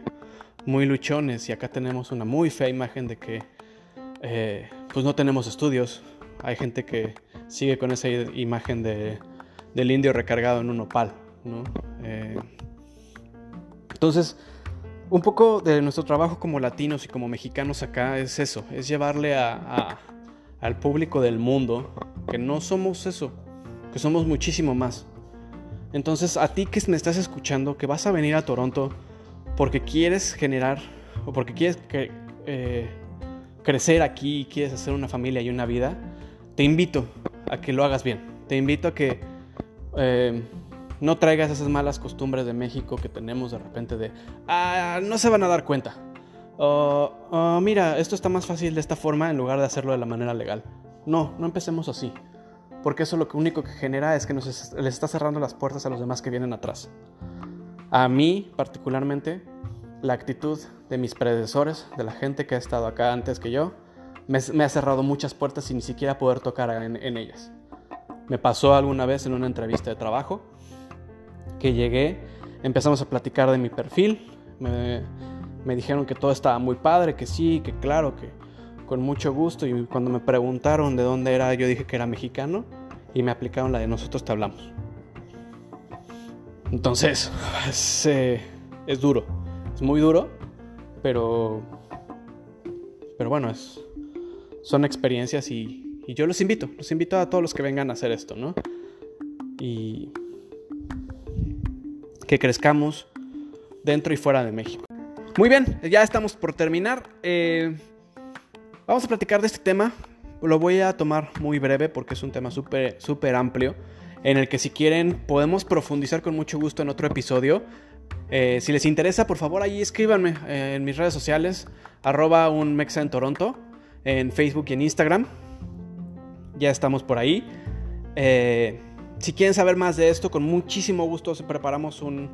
muy luchones y acá tenemos una muy fea imagen de que pues no tenemos estudios. Hay gente que sigue con esa imagen de, del indio recargado en un opal. Eh, entonces, un poco de nuestro trabajo como latinos y como mexicanos acá es eso, es llevarle a, a- al público del mundo que no somos eso, que somos muchísimo más. Entonces, a ti que me estás escuchando, que vas a venir a Toronto porque quieres generar o porque quieres eh, crecer aquí y quieres hacer una familia y una vida, te invito a que lo hagas bien. Te invito a que eh, no traigas esas malas costumbres de México que tenemos de repente de, ah, no se van a dar cuenta. O, "Oh, mira, esto está más fácil de esta forma en lugar de hacerlo de la manera legal. No, no empecemos así. Porque eso lo único que genera es que nos es- les está cerrando las puertas a los demás que vienen atrás. A mí, particularmente, la actitud de mis predecesores, de la gente que ha estado acá antes que yo, me, ha cerrado muchas puertas sin ni siquiera poder tocar en ellas. Me pasó alguna vez en una entrevista de trabajo que llegué, empezamos a platicar de mi perfil, me, me dijeron que todo estaba muy padre, que sí, que claro, que con mucho gusto. Y cuando me preguntaron de dónde era, yo dije que era mexicano y me aplicaron la de nosotros te hablamos. Entonces, es, es duro, es muy duro, pero, pero bueno, es, son experiencias y, y yo los invito, los invito a todos los que vengan a hacer esto, ¿no? Y que crezcamos dentro y fuera de México. Muy bien, ya estamos por terminar. Eh, vamos a platicar de este tema. Lo voy a tomar muy breve porque es un tema súper súper amplio. En el que si quieren podemos profundizar con mucho gusto en otro episodio. Eh, si les interesa, por favor ahí escríbanme eh, en mis redes sociales. Arroba un mexa en Toronto. En Facebook y en Instagram. Ya estamos por ahí. Eh, si quieren saber más de esto, con muchísimo gusto preparamos un,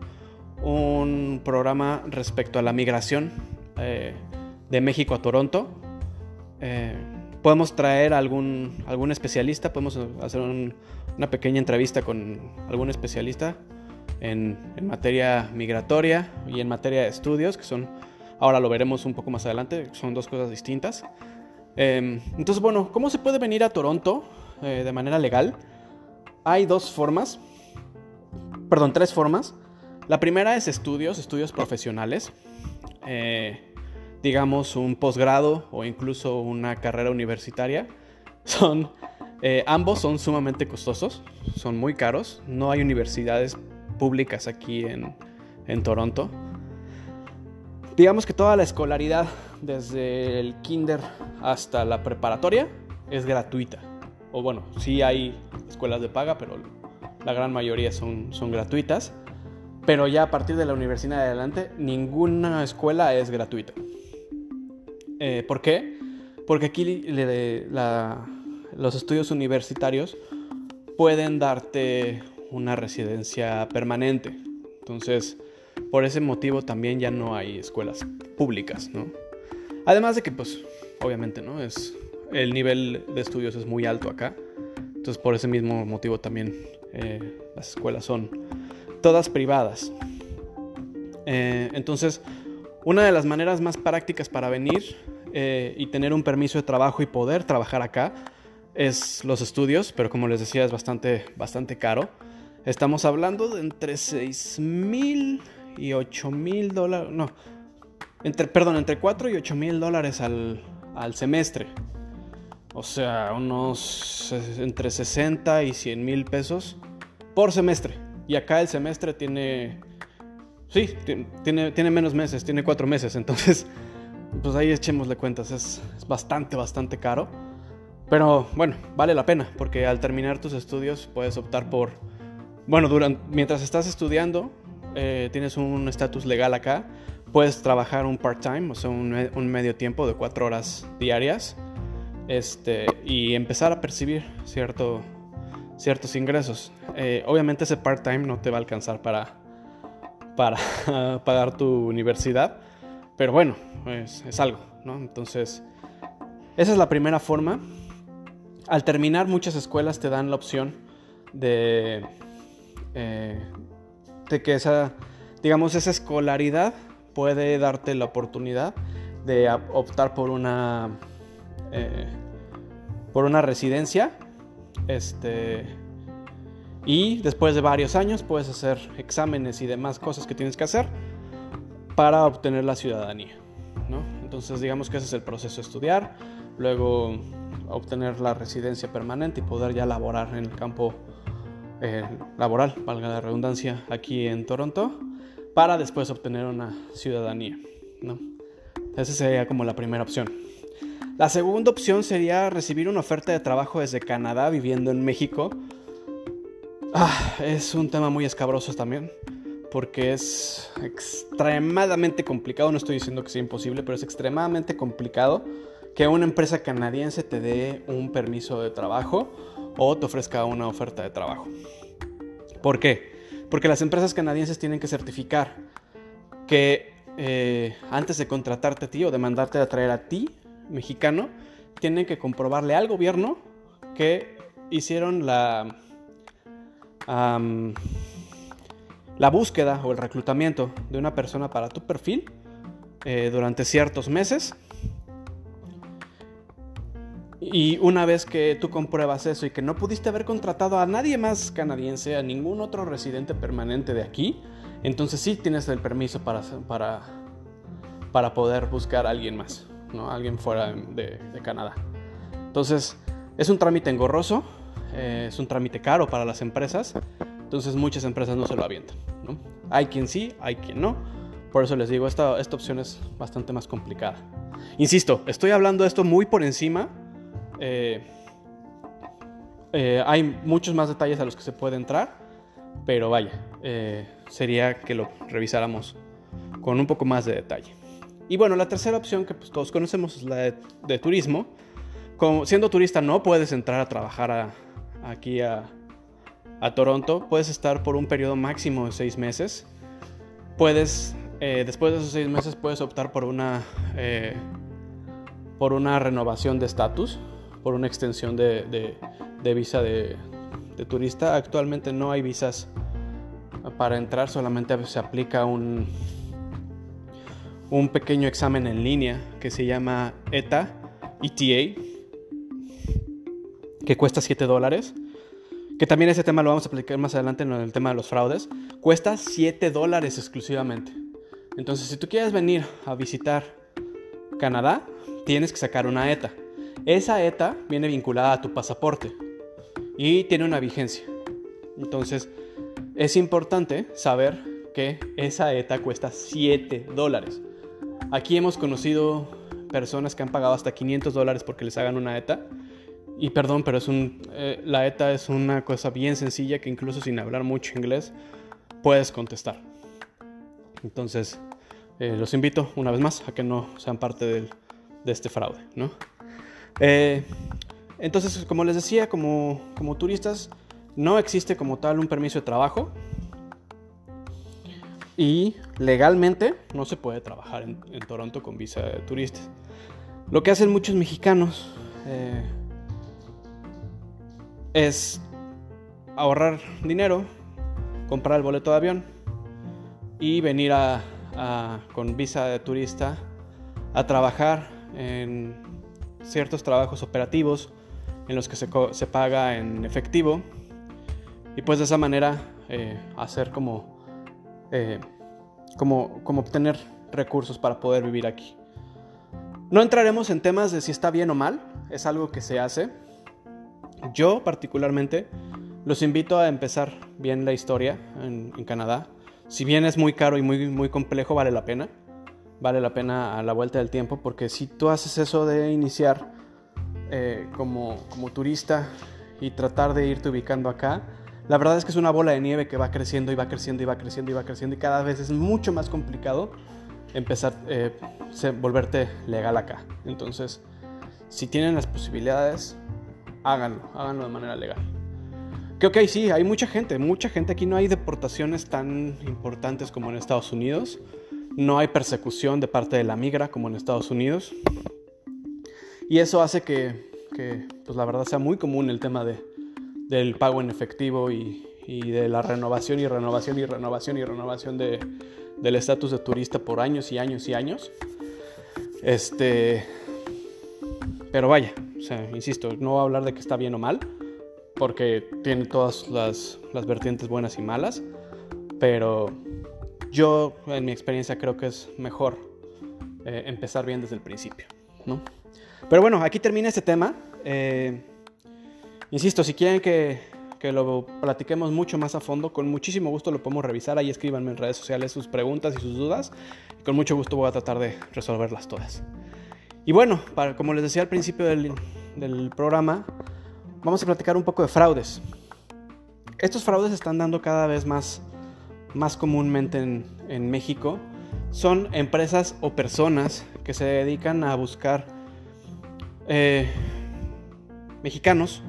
un programa respecto a la migración eh, de México a Toronto. Eh, podemos traer algún, algún especialista, podemos hacer un- una pequeña entrevista con algún especialista en, en materia migratoria y en materia de estudios, que son, ahora lo veremos un poco más adelante, son dos cosas distintas. Eh, entonces, bueno, ¿cómo se puede venir a Toronto eh, de manera legal? Hay dos formas, perdón, tres formas. La primera es estudios, estudios profesionales. Eh, digamos un posgrado o incluso una carrera universitaria. Son, eh, ambos son sumamente costosos, son muy caros. No hay universidades públicas aquí en, en Toronto. Digamos que toda la escolaridad, desde el kinder hasta la preparatoria, es gratuita. O bueno, sí hay escuelas de paga, pero la gran mayoría son, son gratuitas. Pero ya a partir de la universidad en adelante, ninguna escuela es gratuita. Eh, ¿Por qué? Porque aquí los estudios universitarios pueden darte una residencia permanente. Entonces, por ese motivo también ya no hay escuelas públicas, ¿no? Además de que, pues, obviamente, ¿no? Es, el nivel de estudios es muy alto acá. Entonces, por ese mismo motivo también eh, las escuelas son todas privadas. Eh, entonces, una de las maneras más prácticas para venir eh, y tener un permiso de trabajo y poder trabajar acá es los estudios, pero como les decía es bastante, bastante caro. Estamos hablando de entre 6 mil y 8 mil dólares, no, entre, perdón, entre 4 y 8 mil dólares al, al semestre. O sea, unos entre 60 y 100 mil pesos por semestre. Y acá el semestre tiene... Sí, ti- tiene, tiene menos meses, tiene cuatro meses. Entonces, pues ahí echémosle cuentas. Es, bastante, bastante caro. Pero bueno, vale la pena. Porque al terminar tus estudios puedes optar por... Bueno, durante, mientras estás estudiando, eh, tienes un estatus legal acá. Puedes trabajar un part-time, o sea, un medio tiempo de cuatro horas diarias. Este, y empezar a percibir cierto, ciertos ingresos. Eh, obviamente ese part-time no te va a alcanzar para, para pagar tu universidad, pero bueno, es, es algo, ¿no? Entonces, esa es la primera forma. Al terminar, muchas escuelas te dan la opción de, eh, de que esa, digamos, esa escolaridad puede darte la oportunidad de optar por una, eh, por una residencia, este, y después de varios años puedes hacer exámenes y demás cosas que tienes que hacer para obtener la ciudadanía. ¿no? Entonces digamos que ese es el proceso estudiar, luego obtener la residencia permanente y poder ya laborar en el campo eh, laboral, valga la redundancia, aquí en Toronto, para después obtener una ciudadanía. ¿no? Esa sería como la primera opción. La segunda opción sería recibir una oferta de trabajo desde Canadá viviendo en México. Ah, es un tema muy escabroso también, porque es extremadamente complicado, no estoy diciendo que sea imposible, pero es extremadamente complicado que una empresa canadiense te dé un permiso de trabajo o te ofrezca una oferta de trabajo. ¿Por qué? Porque las empresas canadienses tienen que certificar que eh, antes de contratarte a ti o de mandarte a traer a ti, mexicano, tienen que comprobarle al gobierno que hicieron la, la búsqueda o el reclutamiento de una persona para tu perfil eh, durante ciertos meses. Y una vez que tú compruebas eso y que no pudiste haber contratado a nadie más canadiense, a ningún otro residente permanente de aquí, entonces sí tienes el permiso para, para, para poder buscar a alguien más, ¿no? Alguien fuera de, Canadá. Entonces, es un trámite engorroso, eh, es un trámite caro para las empresas, entonces muchas empresas no se lo avientan. Hay quien sí, hay quien no. Por eso les digo, esta, esta opción es bastante más complicada. Insisto, estoy hablando de esto muy por encima. eh, eh, hay muchos más detalles a los que se puede entrar, pero vaya, sería que lo revisáramos con un poco más de detalle. Y bueno, la tercera opción que pues, todos conocemos es la de, de turismo. Como, siendo turista no puedes entrar a trabajar a- aquí a, a Toronto. Puedes estar por un periodo máximo de seis meses. Puedes, eh, después de esos seis meses, puedes optar por una, eh, por una renovación de estatus, por una extensión de, de- de visa de, turista. Actualmente no hay visas para entrar, solamente se aplica un, un pequeño examen en línea que se llama ETA, ETA, que cuesta 7 dólares. Que también ese tema lo vamos a aplicar más adelante en el tema de los fraudes. Cuesta 7 dólares exclusivamente. Entonces, si tú quieres venir a visitar Canadá, tienes que sacar una ETA. Esa ETA viene vinculada a tu pasaporte y tiene una vigencia. Entonces, es importante saber que esa ETA cuesta 7 dólares. Aquí hemos conocido personas que han pagado hasta 500 dólares porque les hagan una ETA. Y perdón, pero es un, eh, la ETA es una cosa bien sencilla que incluso sin hablar mucho inglés puedes contestar. Entonces, eh, los invito una vez más a que no sean parte del- de este fraude, ¿no? Eh, entonces, como les decía, como, como turistas, no existe como tal un permiso de trabajo. Y legalmente no se puede trabajar en, Toronto con visa de turista. Lo que hacen muchos mexicanos eh, es ahorrar dinero, comprar el boleto de avión y venir a, con visa de turista a trabajar en ciertos trabajos operativos en los que se, se paga en efectivo y pues de esa manera eh, hacer como, eh, como, obtener recursos para poder vivir aquí. No entraremos en temas de si está bien o mal, es algo que se hace. Yo particularmente los invito a empezar bien la historia en, en Canadá. Si bien es muy caro y muy, muy complejo, vale la pena. Vale la pena a la vuelta del tiempo porque si tú haces eso de iniciar eh, como, como turista y tratar de irte ubicando acá, la verdad es que es una bola de nieve que va creciendo y va creciendo y va creciendo y va creciendo y cada vez es mucho más complicado empezar eh, volverte legal acá. Entonces, si tienen las posibilidades, háganlo, háganlo de manera legal. Que ok, sí, hay mucha gente, mucha gente. Aquí no hay deportaciones tan importantes como en Estados Unidos. No hay persecución de parte de la migra como en Estados Unidos. Y eso hace que, que, pues la verdad sea muy común el tema de, del pago en efectivo y, de la renovación y renovación y renovación y renovación de, del estatus de turista por años y años y años. Este. Pero vaya, o insisto, no voy a hablar de que está bien o mal, porque tiene todas las, las vertientes buenas y malas, pero yo, en mi experiencia, creo que es mejor eh, empezar bien desde el principio, ¿no? Pero bueno, aquí termina este tema. Eh, insisto, si quieren que, que lo platiquemos mucho más a fondo, con muchísimo gusto lo podemos revisar. Ahí escríbanme en redes sociales sus preguntas y sus dudas. Con mucho gusto voy a tratar de resolverlas todas. Y bueno, como les decía al principio del, del programa, vamos a platicar un poco de fraudes. Estos fraudes se están dando cada vez más, más comúnmente en, en México. Son empresas o personas que se dedican a buscar eh, mexicanos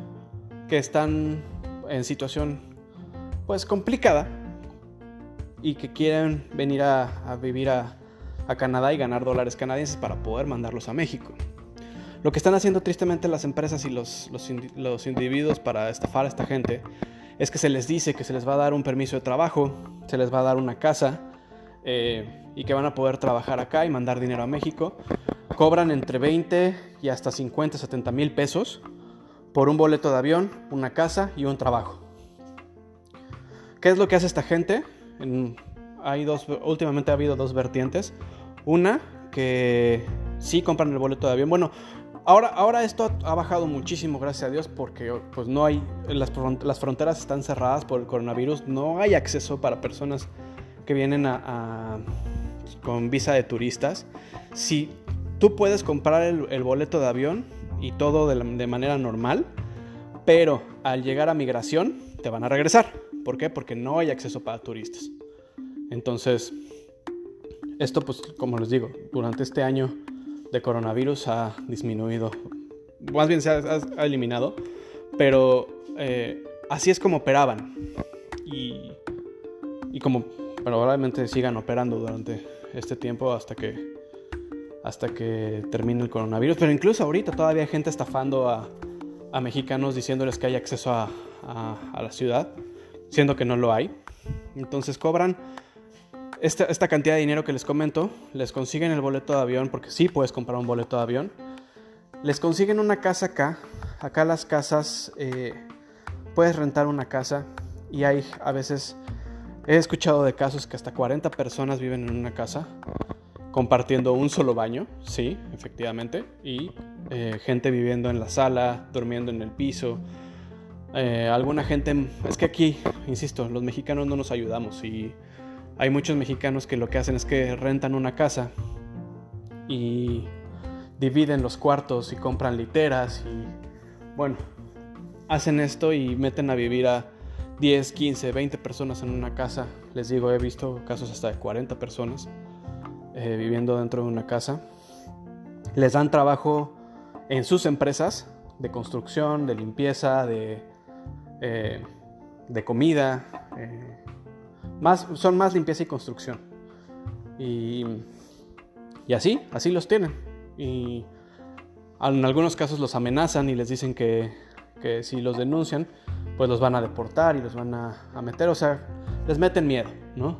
que están en situación pues complicada y que quieren venir a, vivir a, Canadá y ganar dólares canadienses para poder mandarlos a México. Lo que están haciendo tristemente las empresas y los, los, los individuos para estafar a esta gente es que se les dice que se les va a dar un permiso de trabajo, se les va a dar una casa eh, y que van a poder trabajar acá y mandar dinero a México. Cobran entre 20 y hasta 50, 70 mil pesos por un boleto de avión, una casa y un trabajo. ¿Qué es lo que hace esta gente? hay dos, últimamente ha habido dos vertientes. Una, que sí compran el boleto de avión. Bueno, ahora, ahora esto ha bajado muchísimo, gracias a Dios, porque pues no hay, las, las fronteras están cerradas por el coronavirus, no hay acceso para personas que vienen con visa de turistas. Si tú puedes comprar el, boleto de avión y todo de, de manera normal, pero al llegar a migración te van a regresar. ¿Por qué? Porque no hay acceso para turistas. Entonces, esto pues como les digo, durante este año de coronavirus ha disminuido, más bien se ha, eliminado, pero eh, así es como operaban y, y como probablemente sigan operando durante este tiempo hasta que hasta que termine el coronavirus. Pero incluso ahorita todavía hay gente estafando a, a mexicanos diciéndoles que hay acceso a, la ciudad, siendo que no lo hay. Entonces cobran esta, esta, cantidad de dinero que les comento, les consiguen el boleto de avión, porque sí puedes comprar un boleto de avión. Les consiguen una casa acá. Acá las casas, eh, puedes rentar una casa y hay a veces He escuchado de casos que hasta 40 personas viven en una casa compartiendo un solo baño, sí, efectivamente, y eh, gente viviendo en la sala, durmiendo en el piso. Eh, alguna gente, es que aquí, insisto, los mexicanos no nos ayudamos y hay muchos mexicanos que lo que hacen es que rentan una casa y dividen los cuartos y compran literas y bueno, hacen esto y meten a vivir a 10, 15, 20 personas en una casa. Les digo, he visto casos hasta de 40 personas eh, viviendo dentro de una casa. Les dan trabajo en sus empresas de construcción, de limpieza, de, eh, de comida. Eh, más, son más limpieza y construcción. Y, y así, así los tienen. Y en algunos casos los amenazan y les dicen que, que si los denuncian, pues los van a deportar y los van a, meter, o sea, les meten miedo, ¿no?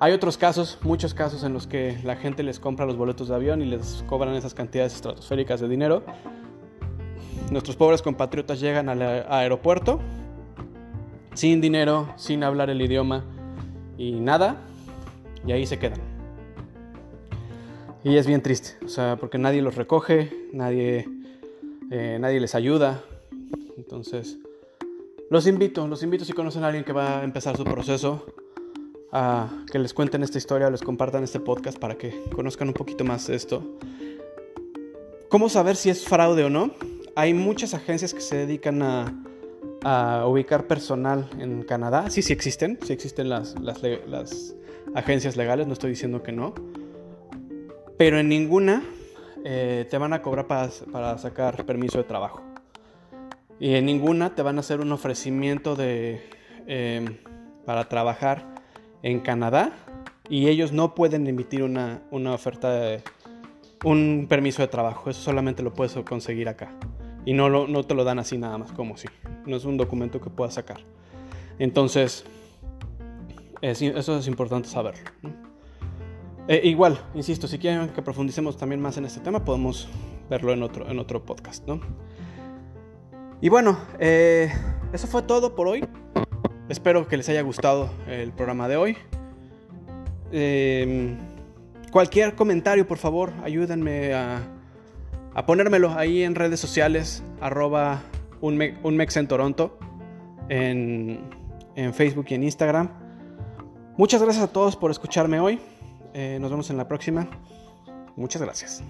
Hay otros casos, muchos casos en los que la gente les compra los boletos de avión y les cobran esas cantidades estratosféricas de dinero. Nuestros pobres compatriotas llegan al aeropuerto sin dinero, sin hablar el idioma y nada, y ahí se quedan. Y es bien triste, o sea, porque nadie los recoge, nadie, eh, nadie les ayuda. Entonces, los invito, los invito si conocen a alguien que va a empezar su proceso, que les cuenten esta historia, les compartan este podcast para que conozcan un poquito más esto. ¿Cómo saber si es fraude o no? Hay muchas agencias que se dedican a, ubicar personal en Canadá. Sí, sí existen, sí existen las, agencias legales, no estoy diciendo que no. Pero en ninguna eh, te van a cobrar para, para sacar permiso de trabajo. Y en ninguna te van a hacer un ofrecimiento de, em, para trabajar en Canadá y ellos no pueden emitir una, una oferta de un permiso de trabajo. Eso solamente lo puedes conseguir acá. Y no, lo, no te lo dan así nada más, como si. No es un documento que puedas sacar. Entonces, eso es importante saberlo. Eh, igual, insisto, si quieren que profundicemos también más en este tema, podemos verlo en otro, en otro podcast, ¿no? Y bueno, eh, eso fue todo por hoy. Espero que les haya gustado el programa de hoy. Em, cualquier comentario, por favor, ayúdenme a, ponérmelo ahí en redes sociales, arroba un, mex en Toronto, en, Facebook y en Instagram. Muchas gracias a todos por escucharme hoy. Eh, nos vemos en la próxima. Muchas gracias.